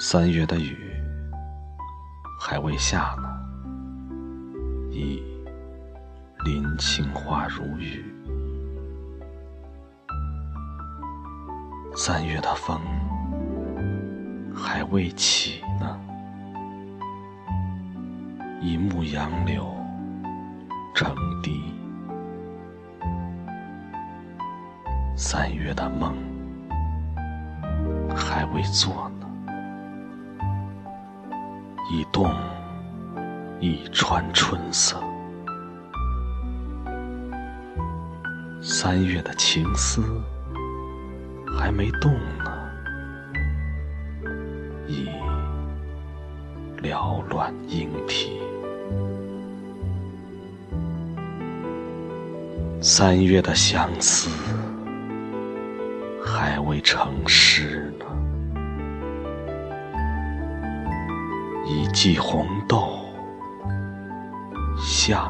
三月的雨还未下呢，已林青花如雨。三月的风还未起呢，已牧杨柳成堤。三月的梦还未做，已动一川春色。三月的情思还没动呢，已缭乱莺啼。三月的相思。还未成诗系红豆镶